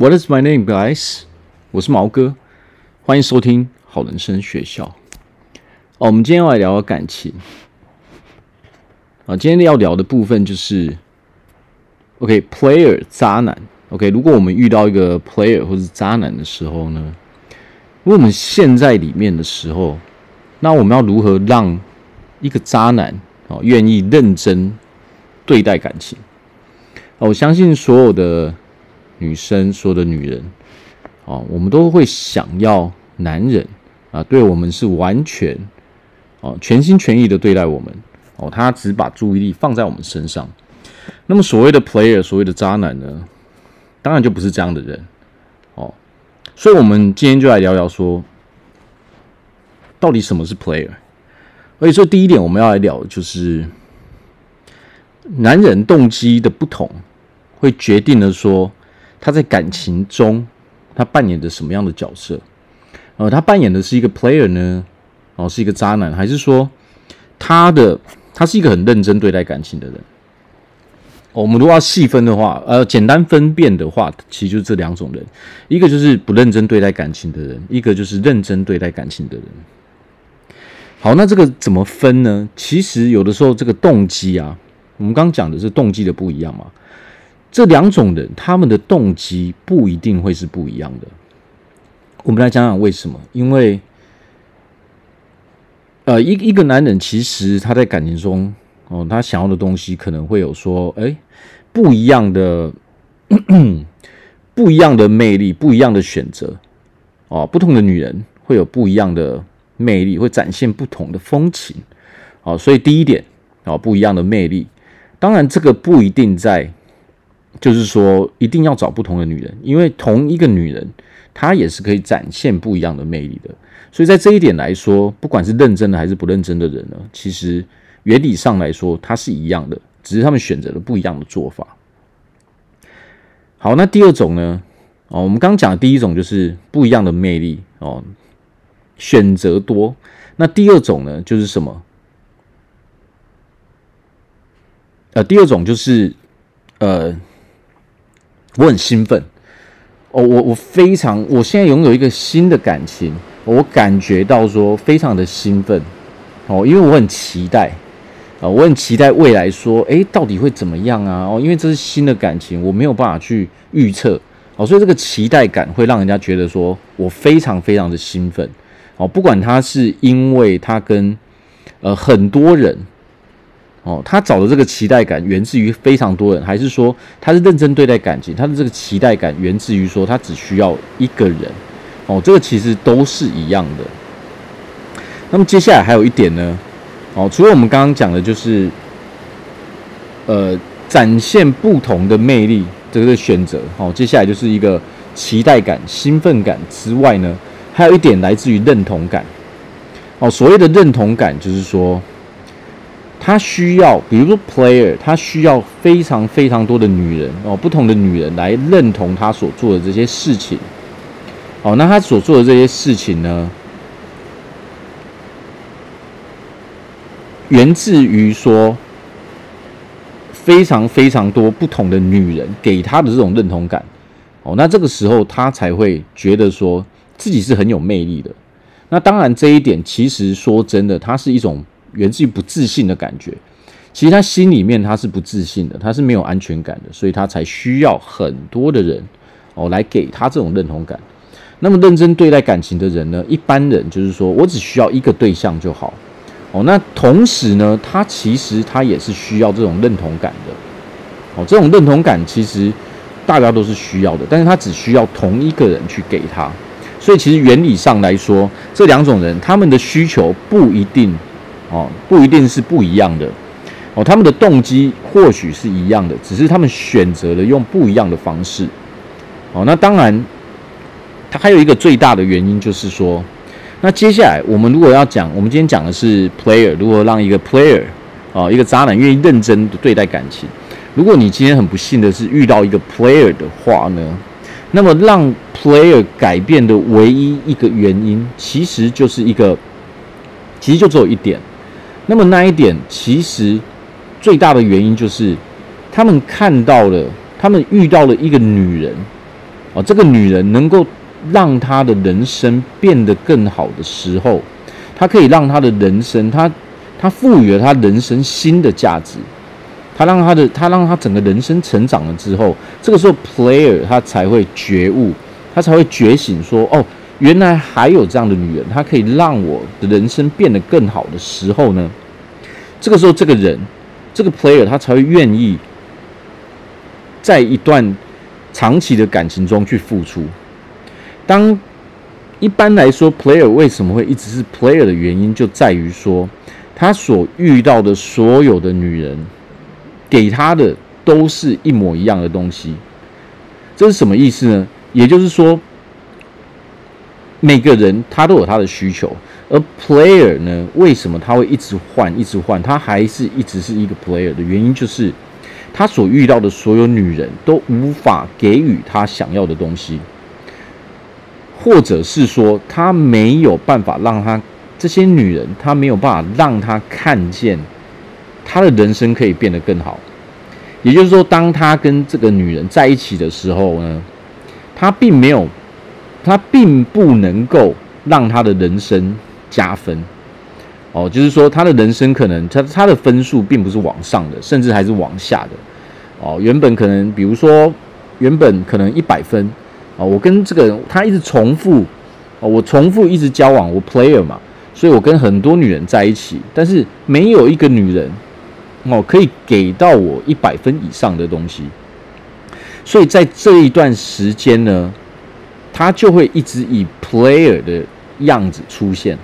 What is my name, guys？我是毛哥，欢迎收听好人生学校。哦，我们今天要来聊聊感情。啊，今天要聊的部分就是，OK，player 渣男。OK，如果我们遇到一个 player 或者是渣男的时候呢，如果我们陷在里面的时候，那我们要如何让一个渣男哦愿意认真对待感情？我相信所有的女生，说的女人，哦，我们都会想要男人啊，对我们是完全哦全心全意的对待我们哦，他只把注意力放在我们身上。那么所谓的 player，所谓的渣男呢，当然就不是这样的人哦。所以，我们今天就来聊聊说，到底什么是 player？所以说，第一点我们要来聊的就是男人动机的不同。会决定了说他在感情中他扮演着什么样的角色，呃，他扮演的是一个 player 呢，哦，是一个渣男，还是说他的他是一个很认真对待感情的人？我们如果要细分的话，呃，简单分辨的话，其实就是这两种人，一个就是不认真对待感情的人，一个就是认真对待感情的人。好，那这个怎么分呢？其实有的时候这个动机啊，我们刚讲的是动机的不一样嘛。这两种人，他们的动机不一定会是不一样的。我们来讲讲为什么？因为，呃，一一个男人其实他在感情中，哦，他想要的东西可能会有说，哎，不一样的，不一样的魅力，不一样的选择，哦，不同的女人会有不一样的魅力，会展现不同的风情，哦，所以第一点，哦，不一样的魅力，当然这个不一定在。就是说，一定要找不同的女人，因为同一个女人，她也是可以展现不一样的魅力的。所以在这一点来说，不管是认真的还是不认真的人呢，其实原理上来说，它是一样的，只是他们选择了不一样的做法。好，那第二种呢？哦，我们刚讲的第一种就是不一样的魅力哦，选择多。那第二种呢，就是什么？呃，第二种就是呃。我很兴奋哦，我我非常，我现在拥有一个新的感情，我感觉到说非常的兴奋哦，因为我很期待啊，我很期待未来说，诶，到底会怎么样啊？哦，因为这是新的感情，我没有办法去预测哦，所以这个期待感会让人家觉得说我非常非常的兴奋哦，不管他是因为他跟呃很多人。哦，他找的这个期待感源自于非常多人，还是说他是认真对待感情？他的这个期待感源自于说他只需要一个人。哦，这个其实都是一样的。那么接下来还有一点呢，哦，除了我们刚刚讲的，就是呃展现不同的魅力这个选择。哦，接下来就是一个期待感、兴奋感之外呢，还有一点来自于认同感。哦，所谓的认同感就是说。他需要，比如说 player，他需要非常非常多的女人哦，不同的女人来认同他所做的这些事情。哦，那他所做的这些事情呢，源自于说非常非常多不同的女人给他的这种认同感。哦，那这个时候他才会觉得说自己是很有魅力的。那当然，这一点其实说真的，它是一种。源自于不自信的感觉，其实他心里面他是不自信的，他是没有安全感的，所以他才需要很多的人哦来给他这种认同感。那么认真对待感情的人呢，一般人就是说我只需要一个对象就好哦。那同时呢，他其实他也是需要这种认同感的哦。这种认同感其实大家都是需要的，但是他只需要同一个人去给他。所以其实原理上来说，这两种人他们的需求不一定。哦，不一定是不一样的哦，他们的动机或许是一样的，只是他们选择了用不一样的方式。哦，那当然，它还有一个最大的原因就是说，那接下来我们如果要讲，我们今天讲的是 player，如果让一个 player 啊，一个渣男愿意认真的对待感情，如果你今天很不幸的是遇到一个 player 的话呢，那么让 player 改变的唯一一个原因，其实就是一个，其实就只有一点。那么那一点其实最大的原因就是，他们看到了，他们遇到了一个女人，哦，这个女人能够让她的人生变得更好的时候，她可以让她的人生，她她赋予了她人生新的价值，她让她的她让她整个人生成长了之后，这个时候 player 她才会觉悟，她才会觉醒，说哦，原来还有这样的女人，她可以让我的人生变得更好的时候呢，这个时候这个人这个 player 他才会愿意在一段。长期的感情中去付出。当一般来说，player 为什么会一直是 player 的原因，就在于说，他所遇到的所有的女人，给他的都是一模一样的东西。这是什么意思呢？也就是说，每个人他都有他的需求，而 player 呢，为什么他会一直换，一直换，他还是一直是一个 player 的原因，就是。他所遇到的所有女人都无法给予他想要的东西，或者是说他没有办法让他这些女人，他没有办法让他看见他的人生可以变得更好。也就是说，当他跟这个女人在一起的时候呢，他并没有，他并不能够让他的人生加分。哦，就是说他的人生可能他他的分数并不是往上的，甚至还是往下的。哦，原本可能比如说原本可能一百分，哦，我跟这个人他一直重复，哦，我重复一直交往，我 player 嘛，所以我跟很多女人在一起，但是没有一个女人哦可以给到我一百分以上的东西，所以在这一段时间呢，他就会一直以 player 的样子出现。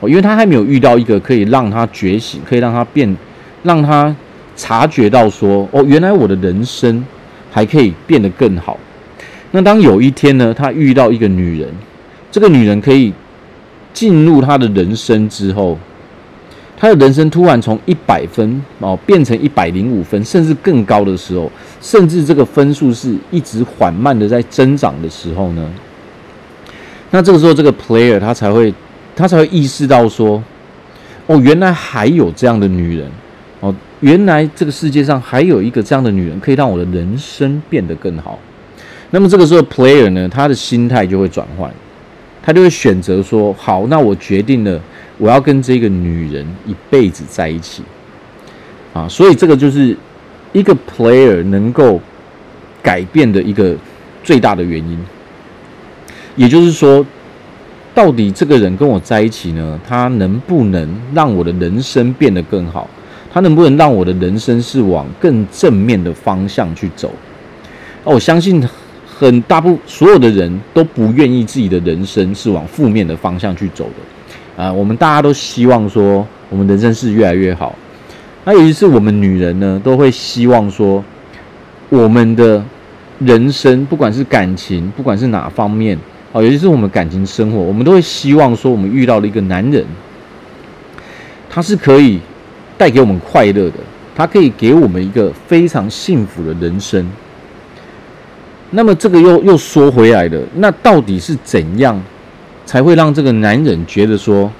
哦，因为他还没有遇到一个可以让他觉醒，可以让他变，让他察觉到说，哦，原来我的人生还可以变得更好。那当有一天呢，他遇到一个女人，这个女人可以进入他的人生之后，他的人生突然从一百分哦变成一百零五分，甚至更高的时候，甚至这个分数是一直缓慢的在增长的时候呢，那这个时候这个 player 他才会。他才会意识到说：“哦，原来还有这样的女人哦，原来这个世界上还有一个这样的女人，可以让我的人生变得更好。”那么这个时候，player 呢，他的心态就会转换，他就会选择说：“好，那我决定了，我要跟这个女人一辈子在一起。”啊，所以这个就是一个 player 能够改变的一个最大的原因，也就是说。到底这个人跟我在一起呢？他能不能让我的人生变得更好？他能不能让我的人生是往更正面的方向去走？我相信很大部所有的人都不愿意自己的人生是往负面的方向去走的啊！我们大家都希望说，我们人生是越来越好。那尤其是我们女人呢，都会希望说，我们的人生不管是感情，不管是哪方面。哦，尤其是我们感情生活，我们都会希望说，我们遇到了一个男人，他是可以带给我们快乐的，他可以给我们一个非常幸福的人生。那么这个又又说回来了，那到底是怎样才会让这个男人觉得说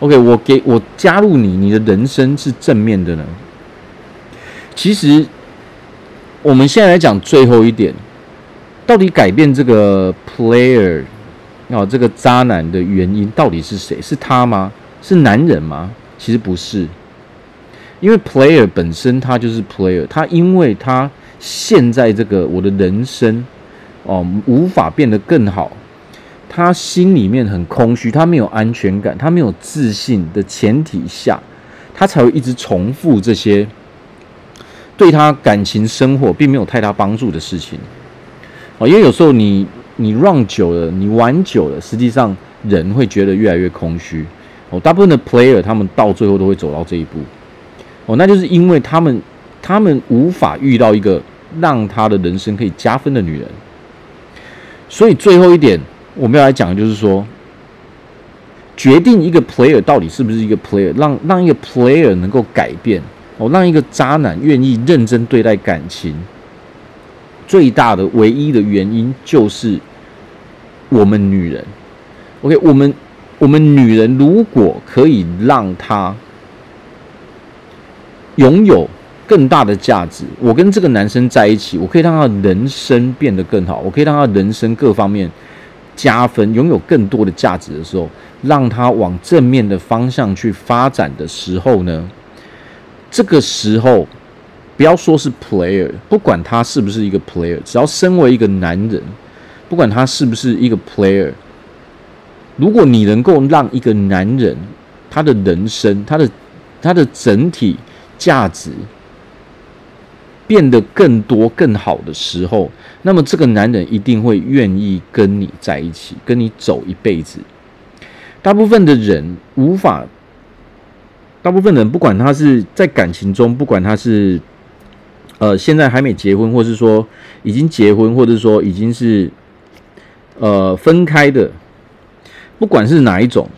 ，OK，我给我加入你，你的人生是正面的呢？其实我们现在来讲最后一点。到底改变这个 player 哦，这个渣男的原因到底是谁？是他吗？是男人吗？其实不是，因为 player 本身他就是 player，他因为他现在这个我的人生哦无法变得更好，他心里面很空虚，他没有安全感，他没有自信的前提下，他才会一直重复这些对他感情生活并没有太大帮助的事情。哦，因为有时候你你 run 久了，你玩久了，实际上人会觉得越来越空虚。哦，大部分的 player 他们到最后都会走到这一步。哦，那就是因为他们他们无法遇到一个让他的人生可以加分的女人。所以最后一点我们要来讲的就是说，决定一个 player 到底是不是一个 player，让让一个 player 能够改变，哦，让一个渣男愿意认真对待感情。最大的唯一的原因就是我们女人，OK，我们我们女人如果可以让她拥有更大的价值。我跟这个男生在一起，我可以让他人生变得更好，我可以让他人生各方面加分，拥有更多的价值的时候，让他往正面的方向去发展的时候呢，这个时候不要说是 player，不管他是不是一个 player，只要身为一个男人，不管他是不是一个 player，如果你能够让一个男人他的人生，他的他的整体价值变得更多、更好的时候，那么这个男人一定会愿意跟你在一起，跟你走一辈子。大部分的人无法，大部分人不管他是在感情中，不管他是呃现在还没结婚，或是说已经结婚，或者说已经是呃分开的，不管是哪一种，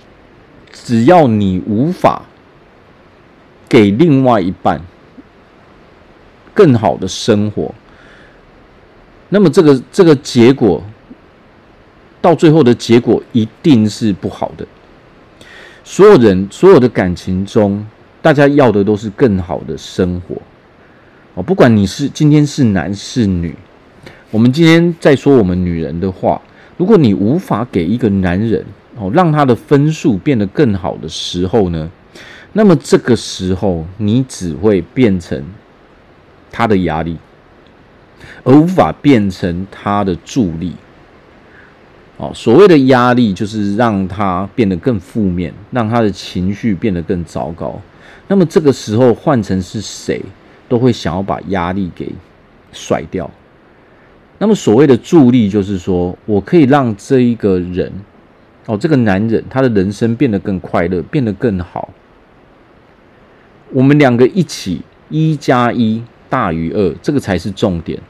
只要你无法。给另外一半更好的生活，那么这个这个结果到最后的结果一定是不好的。所有人所有的感情中，大家要的都是更好的生活哦。不管你是今天是男是女，我们今天在说我们女人的话，如果你无法给一个男人哦，让他的分数变得更好的时候呢？那么这个时候，你只会变成他的压力，而无法变成他的助力。哦，所谓的压力就是让他变得更负面，让他的情绪变得更糟糕。那么这个时候，换成是谁都会想要把压力给甩掉。那么所谓的助力，就是说我可以让这一个人，哦，这个男人，他的人生变得更快乐，变得更好。我们两个一起，一加一大于二，这个才是重点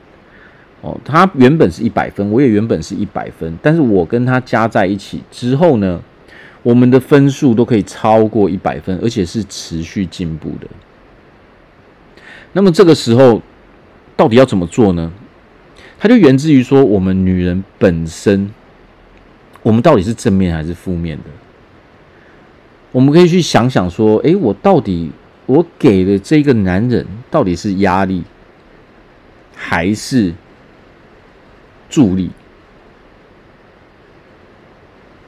哦。他原本是一百分，我也原本是一百分，但是我跟他加在一起之后呢，我们的分数都可以超过一百分，而且是持续进步的。那么这个时候到底要怎么做呢？它就源自于说，我们女人本身，我们到底是正面还是负面的？我们可以去想想说，诶，我到底。我给的这个男人到底是压力还是助力？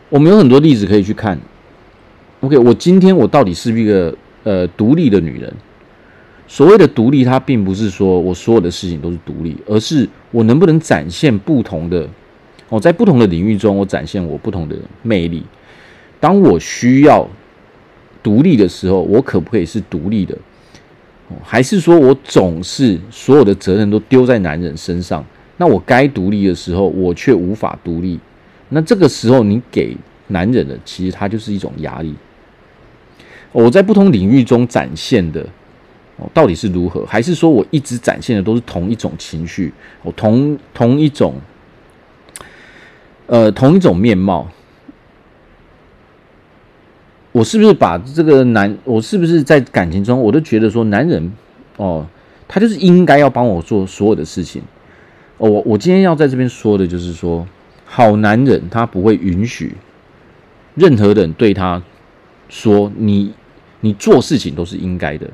我们有很多例子可以去看。OK，我今天我到底是一个呃独立的女人？所谓的独立，它并不是说我所有的事情都是独立，而是我能不能展现不同的，我在不同的领域中，我展现我不同的魅力。当我需要。独立的时候，我可不可以是独立的？还是说我总是所有的责任都丢在男人身上？那我该独立的时候，我却无法独立。那这个时候，你给男人的，其实他就是一种压力。我在不同领域中展现的，哦，到底是如何？还是说我一直展现的都是同一种情绪？哦，同同一种，呃，同一种面貌？我是不是把这个男，我是不是在感情中，我都觉得说男人哦，他就是应该要帮我做所有的事情。哦，我我今天要在这边说的就是说，好男人他不会允许任何人对他说你你做事情都是应该的。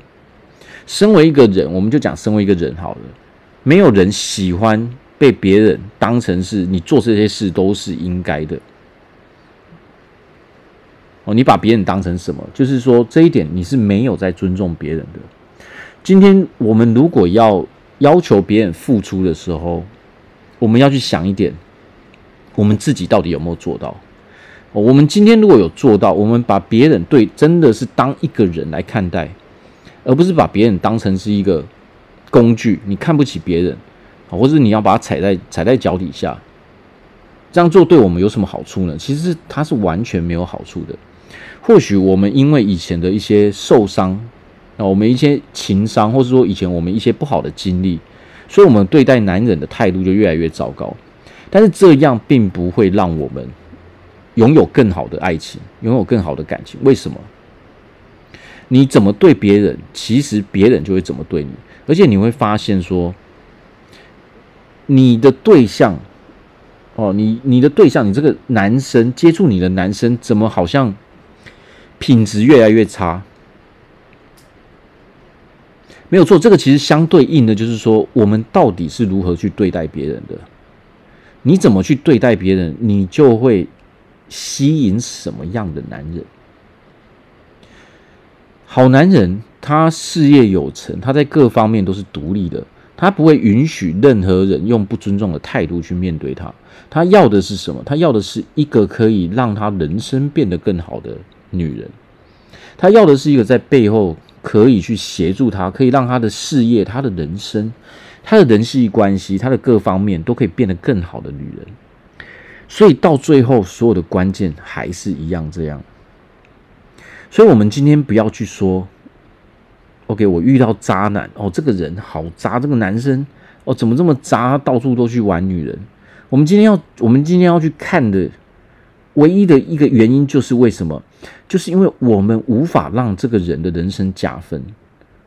身为一个人，我们就讲身为一个人好了，没有人喜欢被别人当成是你做这些事都是应该的。你把别人当成什么？就是说这一点你是没有在尊重别人的。今天我们如果要要求别人付出的时候，我们要去想一点，我们自己到底有没有做到？我们今天如果有做到，我们把别人对真的是当一个人来看待，而不是把别人当成是一个工具，你看不起别人，或者你要把它踩在踩在脚底下，这样做对我们有什么好处呢？其实它是完全没有好处的。或许我们因为以前的一些受伤，啊，我们一些情伤，或是说以前我们一些不好的经历，所以我们对待男人的态度就越来越糟糕。但是这样并不会让我们拥有更好的爱情，拥有更好的感情。为什么？你怎么对别人，其实别人就会怎么对你。而且你会发现说，你的对象，哦，你你的对象，你这个男生接触你的男生，怎么好像？品质越来越差，没有错。这个其实相对应的，就是说我们到底是如何去对待别人的？你怎么去对待别人，你就会吸引什么样的男人？好男人，他事业有成，他在各方面都是独立的，他不会允许任何人用不尊重的态度去面对他。他要的是什么？他要的是一个可以让他人生变得更好的女人。他要的是一个在背后可以去协助他，可以让他的事业、他的人生、他的人际关系、他的各方面都可以变得更好的女人。所以到最后，所有的关键还是一样这样。所以，我们今天不要去说，OK，我遇到渣男哦，这个人好渣，这个男生哦，怎么这么渣，到处都去玩女人。我们今天要，我们今天要去看的唯一的一个原因，就是为什么？就是因为我们无法让这个人的人生加分，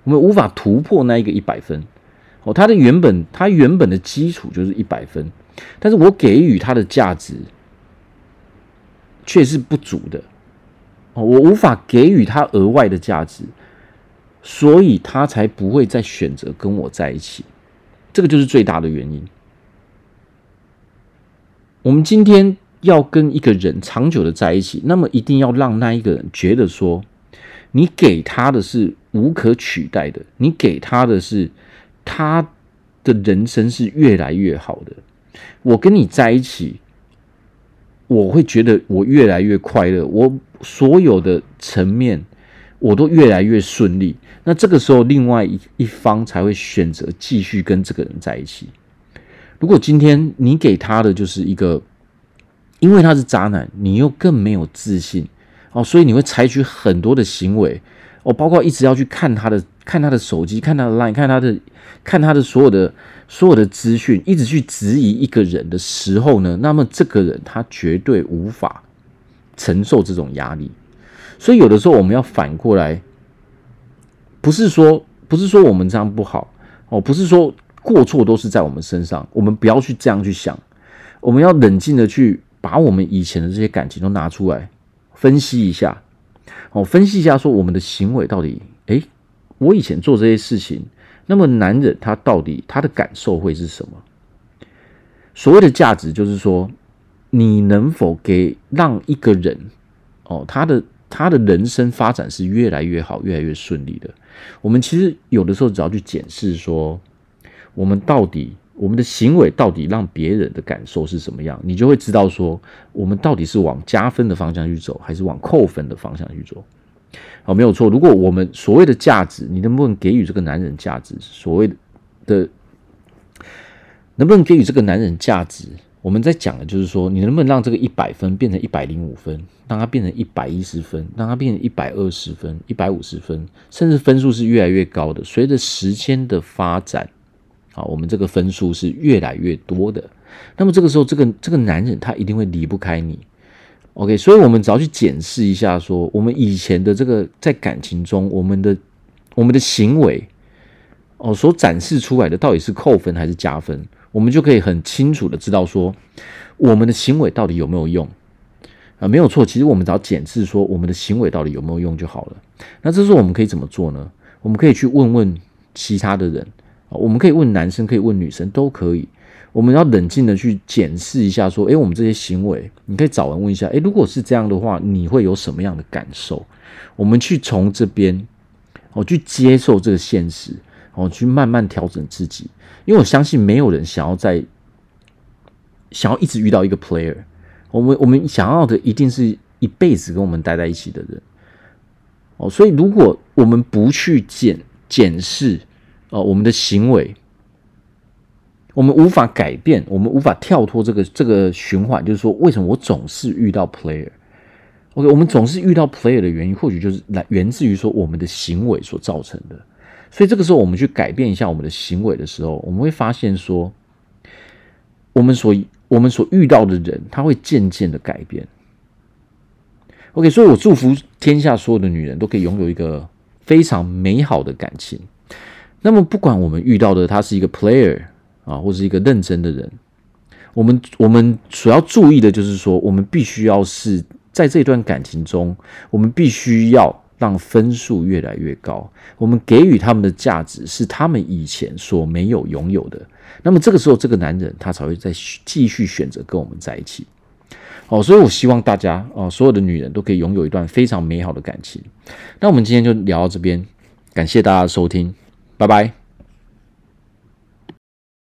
我们无法突破那一个一百分。哦，他的原本，他原本的基础就是一百分，但是我给予他的价值却是不足的。哦，我无法给予他额外的价值，所以他才不会再选择跟我在一起。这个就是最大的原因。我们今天要跟一个人长久的在一起，那么一定要让那一个人觉得说，你给他的是无可取代的，你给他的是他的人生是越来越好的。我跟你在一起。我会觉得我越来越快乐，我所有的层面我都越来越顺利。那这个时候，另外一一方才会选择继续跟这个人在一起。如果今天你给他的就是一个，因为他是渣男，你又更没有自信哦，所以你会采取很多的行为哦，包括一直要去看他的、看他的手机、看他的 line、看他的、看他的所有的。所有的资讯一直去质疑一个人的时候呢，那么这个人他绝对无法承受这种压力。所以有的时候我们要反过来，不是说不是说我们这样不好哦，不是说过错都是在我们身上，我们不要去这样去想，我们要冷静的去把我们以前的这些感情都拿出来分析一下哦，分析一下说我们的行为到底，诶，我以前做这些事情。那么，男人他到底他的感受会是什么？所谓的价值，就是说，你能否给让一个人哦，他的他的人生发展是越来越好、越来越顺利的。我们其实有的时候只要去检视说，我们到底我们的行为到底让别人的感受是什么样，你就会知道说，我们到底是往加分的方向去走，还是往扣分的方向去走。好，没有错。如果我们所谓的价值，你能不能给予这个男人价值？所谓的能不能给予这个男人价值？我们在讲的就是说，你能不能让这个一百分变成一百零五分，让它变成一百一十分，让它变成一百二十分、一百五十分，甚至分数是越来越高的。随着时间的发展，好，我们这个分数是越来越多的。那么这个时候，这个这个男人他一定会离不开你。OK，所以，我们只要去检视一下，说我们以前的这个在感情中，我们的我们的行为，哦，所展示出来的到底是扣分还是加分，我们就可以很清楚的知道说，我们的行为到底有没有用啊？没有错，其实我们只要检视说我们的行为到底有没有用就好了。那这时候我们可以怎么做呢？我们可以去问问其他的人，我们可以问男生，可以问女生，都可以。我们要冷静的去检视一下，说，诶，我们这些行为，你可以找人问一下，诶，如果是这样的话，你会有什么样的感受？我们去从这边，哦，去接受这个现实，哦，去慢慢调整自己，因为我相信没有人想要在，想要一直遇到一个 player，我们我们想要的一定是一辈子跟我们待在一起的人，哦，所以如果我们不去检检视，哦，我们的行为。我们无法改变，我们无法跳脱这个这个循环，就是说，为什么我总是遇到 player？OK，我们总是遇到 player 的原因，或许就是来源自于说我们的行为所造成的。所以这个时候，我们去改变一下我们的行为的时候，我们会发现说，我们所我们所遇到的人，他会渐渐的改变。OK，所以我祝福天下所有的女人都可以拥有一个非常美好的感情。那么，不管我们遇到的他是一个 player。啊，或是一个认真的人，我们我们所要注意的就是说，我们必须要是在这段感情中，我们必须要让分数越来越高，我们给予他们的价值是他们以前所没有拥有的。那么这个时候，这个男人他才会再继续选择跟我们在一起。哦，所以我希望大家哦，所有的女人都可以拥有一段非常美好的感情。那我们今天就聊到这边，感谢大家的收听，拜拜。